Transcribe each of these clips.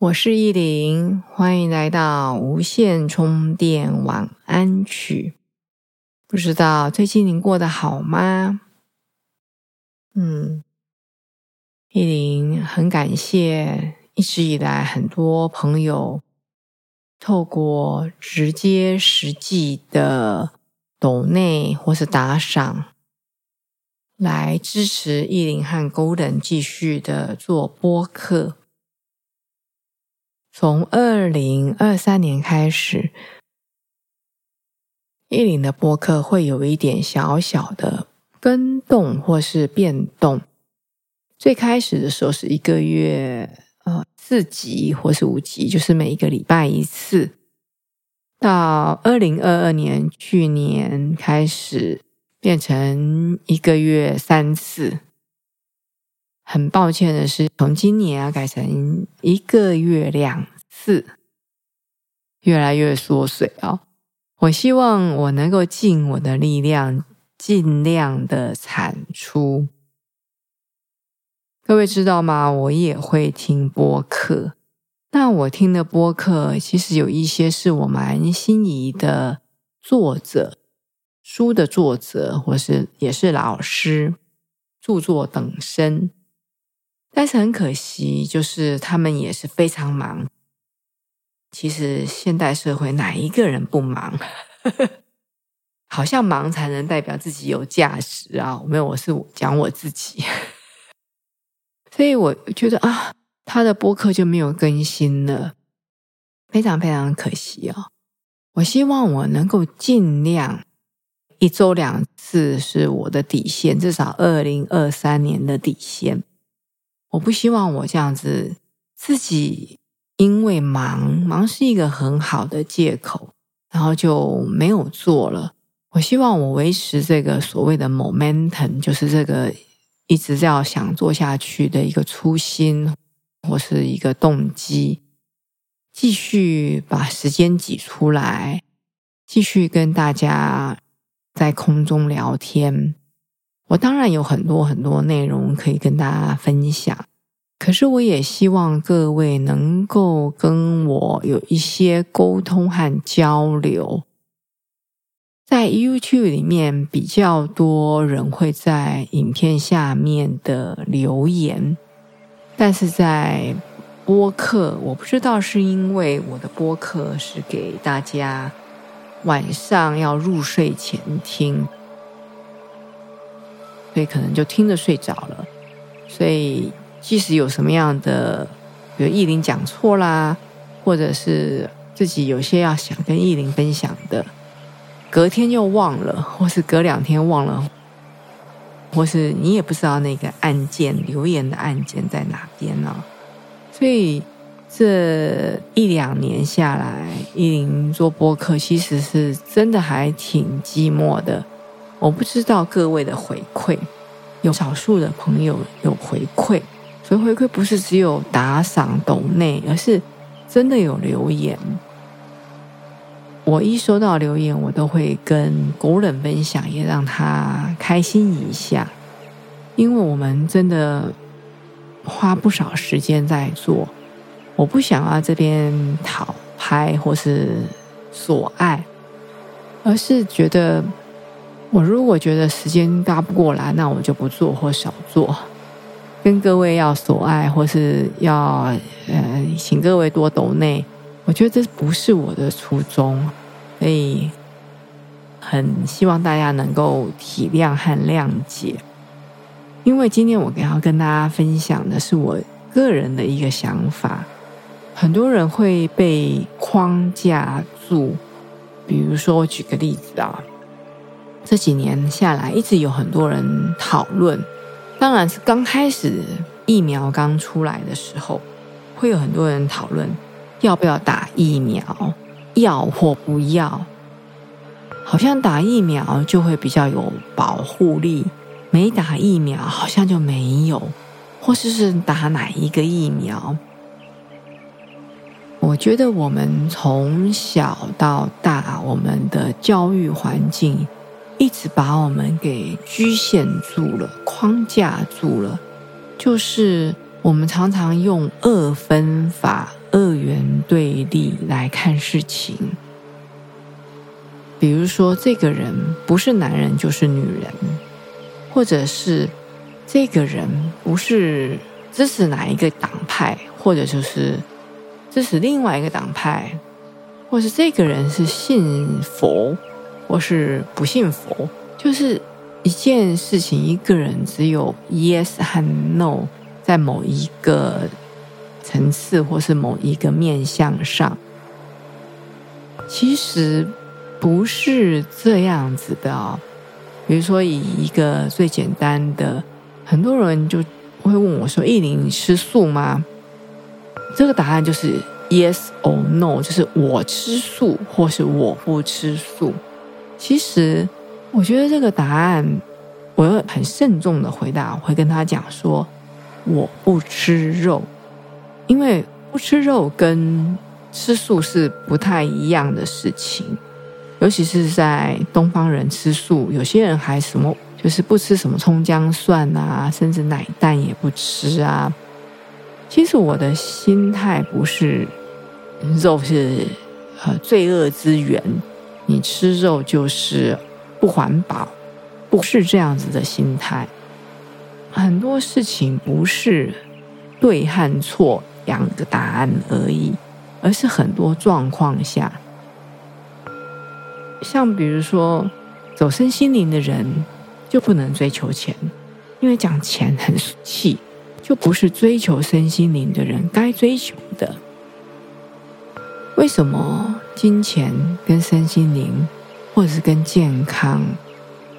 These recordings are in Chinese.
我是依林，欢迎来到无线充电晚安曲。不知道最近您过得好吗？嗯，依林很感谢一直以来很多朋友透过直接实际的抖内或是打赏来支持依林和 Golden 继续的做播客。从二零二三年开始，一林的播客会有一点小小的跟动或是变动。最开始的时候是一个月呃四集或是五集，就是每一个礼拜一次。到二零二二年去年开始变成一个月三次。很抱歉的是，从今年啊改成一个月两次，越来越缩水啊！我希望我能够尽我的力量，尽量的产出。各位知道吗？我也会听播客。那我听的播客，其实有一些是我蛮心仪的作者，书的作者，或是也是老师，著作等身。但是很可惜，就是他们也是非常忙。其实现代社会哪一个人不忙？好像忙才能代表自己有价值啊！没有，我是讲我自己。所以我觉得啊，他的播客就没有更新了，非常非常可惜哦。我希望我能够尽量一周两次是我的底线，至少二零二三年的底线。我不希望我这样子自己因为忙忙是一个很好的借口，然后就没有做了。我希望我维持这个所谓的 momentum，就是这个一直要想做下去的一个初心或是一个动机，继续把时间挤出来，继续跟大家在空中聊天。我当然有很多很多内容可以跟大家分享，可是我也希望各位能够跟我有一些沟通和交流。在 YouTube 里面，比较多人会在影片下面的留言，但是在播客，我不知道是因为我的播客是给大家晚上要入睡前听。所以可能就听着睡着了，所以即使有什么样的，比如意林讲错啦，或者是自己有些要想跟意林分享的，隔天又忘了，或是隔两天忘了，或是你也不知道那个按键留言的按键在哪边呢？所以这一两年下来，意林做播客其实是真的还挺寂寞的。我不知道各位的回馈，有少数的朋友有回馈，所以回馈不是只有打赏抖内，而是真的有留言。我一收到留言，我都会跟国人分享，也让他开心一下，因为我们真的花不少时间在做。我不想要这边讨拍或是索爱，而是觉得。我如果觉得时间搭不过来，那我就不做或少做。跟各位要所爱，或是要呃，请各位多抖内，我觉得这不是我的初衷，所以很希望大家能够体谅和谅解。因为今天我要跟大家分享的是我个人的一个想法，很多人会被框架住，比如说我举个例子啊。这几年下来，一直有很多人讨论。当然是刚开始疫苗刚出来的时候，会有很多人讨论要不要打疫苗，要或不要。好像打疫苗就会比较有保护力，没打疫苗好像就没有，或是是打哪一个疫苗？我觉得我们从小到大，我们的教育环境一直把我们给局限住了、框架住了，就是我们常常用二分法、二元对立来看事情。比如说，这个人不是男人就是女人，或者是这个人不是支持哪一个党派，或者就是支持另外一个党派，或是这个人是信佛，或是不信佛，就是一件事情，一个人只有 yes 和 no，在某一个层次或是某一个面向上，其实。不是这样子的哦。比如说，以一个最简单的，很多人就会问我说：“意林吃素吗？”这个答案就是 yes or no，就是我吃素或是我不吃素。其实，我觉得这个答案，我要很慎重的回答，我会跟他讲说：“我不吃肉，因为不吃肉跟吃素是不太一样的事情。”尤其是在东方人吃素，有些人还什么就是不吃什么葱姜蒜啊，甚至奶蛋也不吃啊。其实我的心态不是肉是呃罪恶之源，你吃肉就是不环保，不是这样子的心态。很多事情不是对和错两个答案而已，而是很多状况下。像比如说，走身心灵的人就不能追求钱，因为讲钱很俗气，就不是追求身心灵的人该追求的。为什么金钱跟身心灵，或者是跟健康，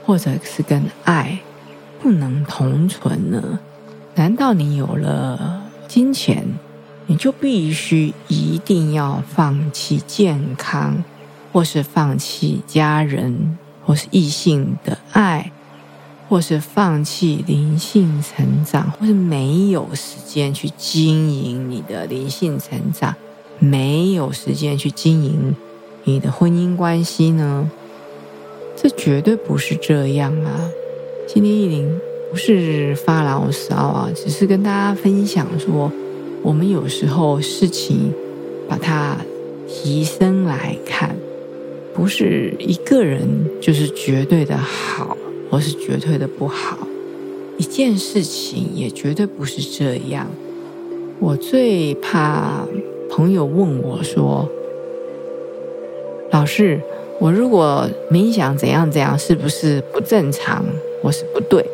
或者是跟爱不能同存呢？难道你有了金钱，你就必须一定要放弃健康？或是放弃家人，或是异性的爱，或是放弃灵性成长，或是没有时间去经营你的灵性成长，没有时间去经营你的婚姻关系呢？这绝对不是这样啊！今天意林不是发牢骚啊，只是跟大家分享说，我们有时候事情把它提升来看。不是一个人就是绝对的好，或是绝对的不好。一件事情也绝对不是这样。我最怕朋友问我说：“老师，我如果冥想怎样怎样，是不是不正常，或是不对？”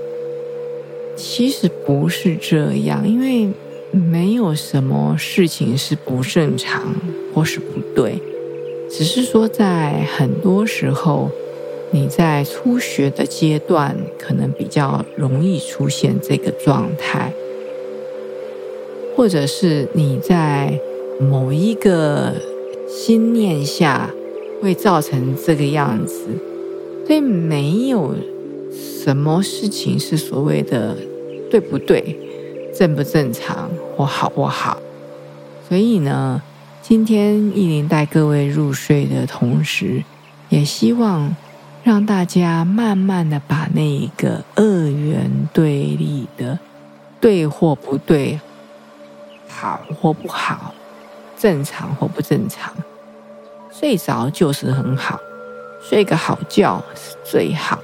其实不是这样，因为没有什么事情是不正常或是不对。只是说，在很多时候，你在初学的阶段，可能比较容易出现这个状态，或者是你在某一个心念下会造成这个样子。所以，没有什么事情是所谓的对不对、正不正常或好不好。所以呢？今天意林带各位入睡的同时，也希望让大家慢慢的把那一个二元对立的对或不对、好或不好、正常或不正常，睡着就是很好，睡个好觉是最好，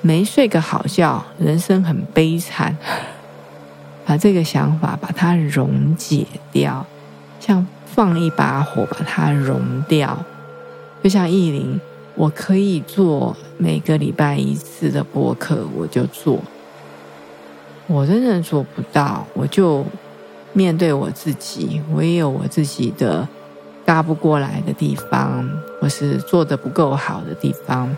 没睡个好觉，人生很悲惨。把这个想法把它溶解掉。像放一把火把它融掉，就像意林，我可以做每个礼拜一次的播客，我就做。我真的做不到，我就面对我自己，我也有我自己的搭不过来的地方，或是做的不够好的地方。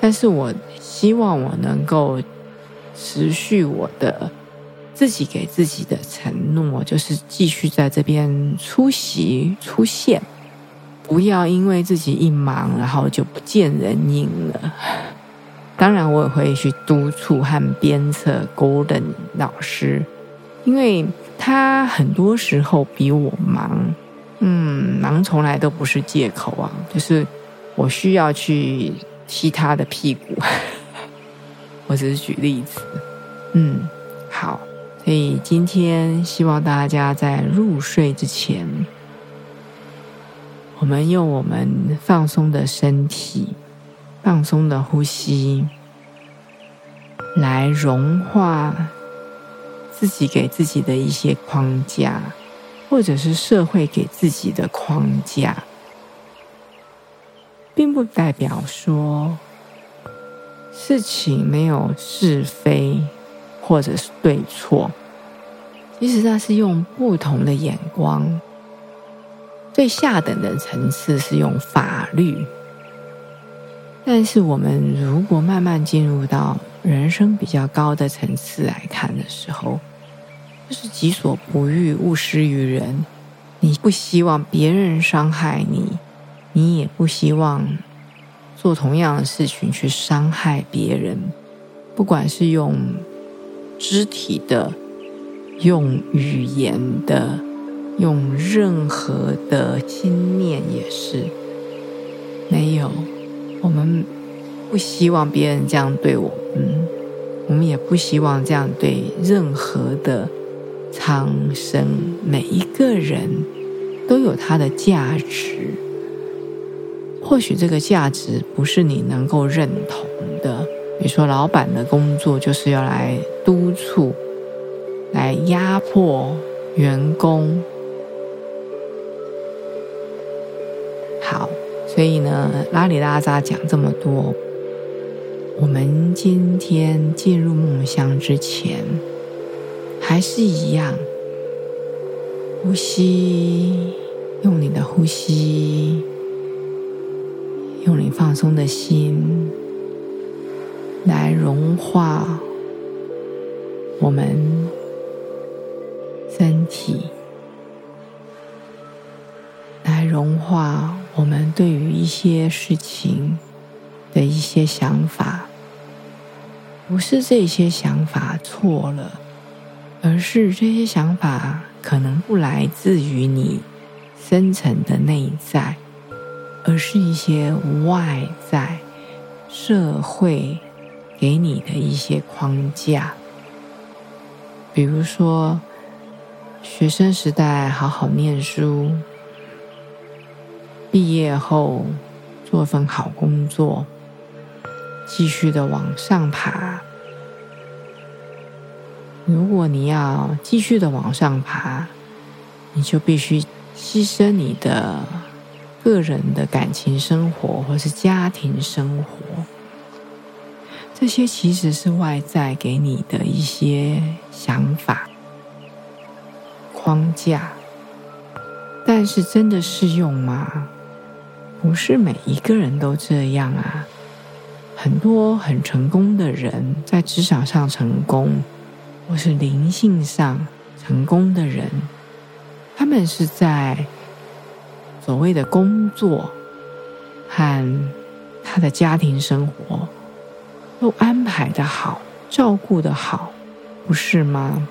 但是我希望我能够持续我的自己给自己的承诺，就是继续在这边出席出现，不要因为自己一忙，然后就不见人影了。当然，我也会去督促和鞭策 Golden 老师，因为他很多时候比我忙。嗯，忙从来都不是借口啊，就是我需要去踢他的屁股。我只是举例子。嗯，好，所以今天希望大家在入睡之前，我们用我们放松的身体。放松的呼吸，来融化自己给自己的一些框架，或者是社会给自己的框架，并不代表说事情没有是非或者是对错。其实它是用不同的眼光，最下等的层次是用法律。但是，我们如果慢慢进入到人生比较高的层次来看的时候，就是己所不欲，勿施于人。你不希望别人伤害你，你也不希望做同样的事情去伤害别人。不管是用肢体的、用语言的、用任何的心念，也是没有。我们不希望别人这样对我们，我们也不希望这样对任何的苍生。每一个人都有他的价值，或许这个价值不是你能够认同的。比如说，老板的工作就是要来督促、来压迫员工。所以呢，拉里拉扎讲这么多，我们今天进入梦乡之前，还是一样，呼吸，用你的呼吸，用你放松的心，来融化我们身体，来融化。我们对于一些事情的一些想法，不是这些想法错了，而是这些想法可能不来自于你深层的内在，而是一些外在社会给你的一些框架。比如说，学生时代好好念书。毕业后做份好工作，继续的往上爬。如果你要继续的往上爬，你就必须牺牲你的个人的感情生活或是家庭生活。这些其实是外在给你的一些想法框架，但是真的适用吗？不是每一个人都这样啊！很多很成功的人，在职场上成功，或是灵性上成功的人，他们是在所谓的工作和他的家庭生活都安排的好、照顾的好，不是吗？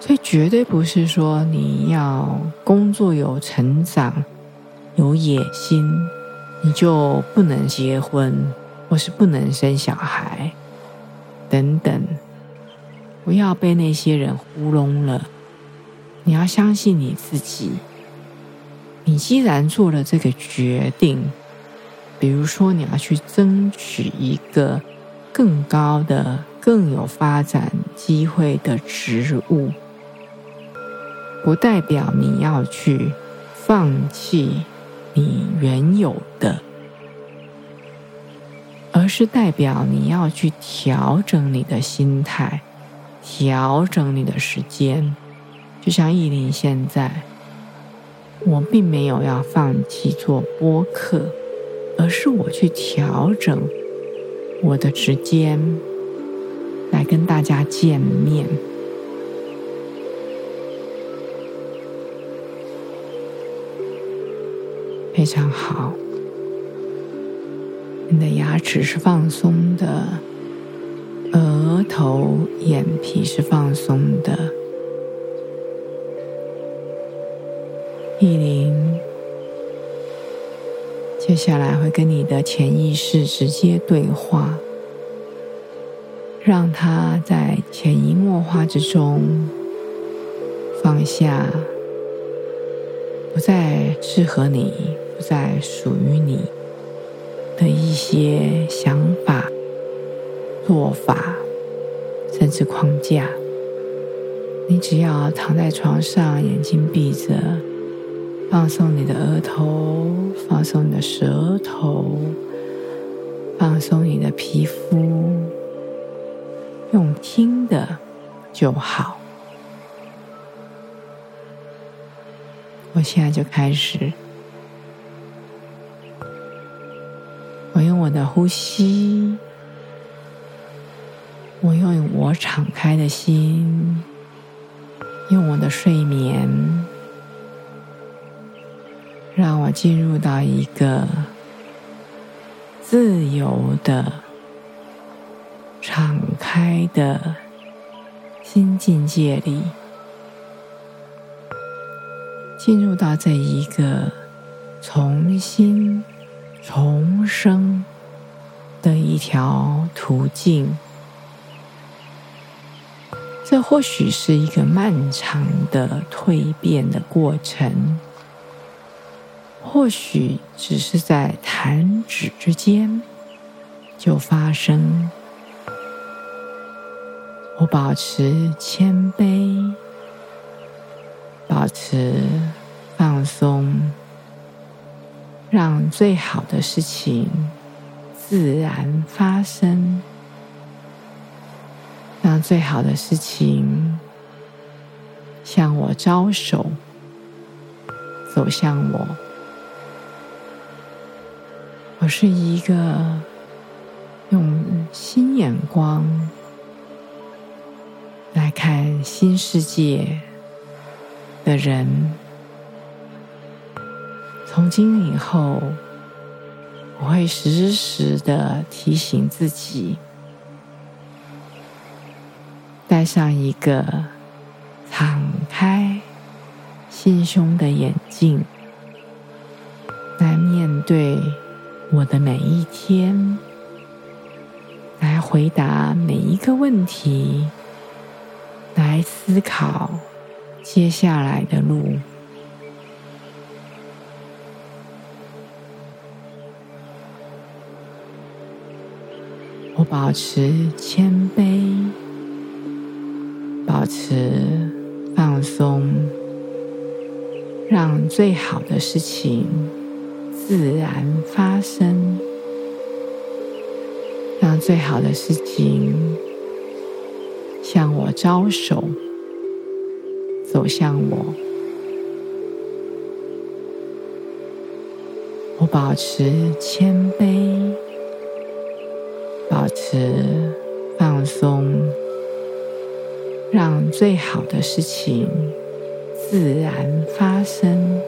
所以绝对不是说你要工作有成长。有野心，你就不能结婚，或是不能生小孩，等等。不要被那些人糊弄了。你要相信你自己。你既然做了这个决定，比如说你要去争取一个更高的、更有发展机会的职务，不代表你要去放弃。你原有的，而是代表你要去调整你的心态，调整你的时间。就像意林现在，我并没有要放弃做播客，而是我去调整我的时间，来跟大家见面，非常好。你的牙齿是放松的，额头、眼皮是放松的。意林，接下来会跟你的潜意识直接对话，让它在潜移默化之中放下，不再适合你，不再属于你。的一些想法、做法，甚至框架，你只要躺在床上，眼睛闭着，放松你的额头，放松你的舌头，放松你的皮肤，用听的就好。我现在就开始。我用我的呼吸，我用我敞开的心，用我的睡眠，让我进入到一个自由的、敞开的新境界里，进入到这一个重新。重生的一条途径，这或许是一个漫长的蜕变的过程，或许只是在弹指之间就发生。我保持谦卑，保持放松。让最好的事情自然发生，让最好的事情向我招手，走向我。我是一个用新眼光来看新世界的人。从今以后，我会时时的提醒自己，戴上一个敞开心胸的眼镜，来面对我的每一天，来回答每一个问题，来思考接下来的路。我保持谦卑，保持放松，让最好的事情自然发生，让最好的事情向我招手，走向我。我保持谦卑。保持放松，让最好的事情自然发生，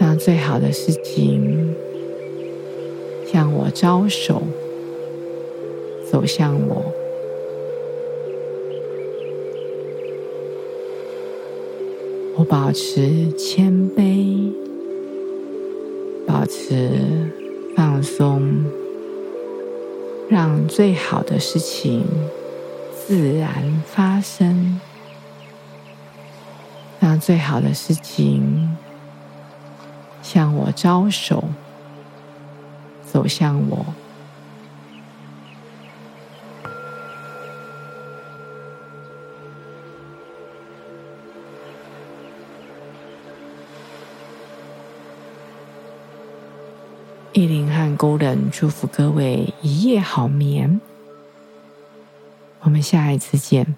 让最好的事情向我招手，走向我。我保持谦卑，保持放松。让最好的事情自然发生，让最好的事情向我招手，走向我。林和勾人祝福各位一夜好眠，我们下一次见。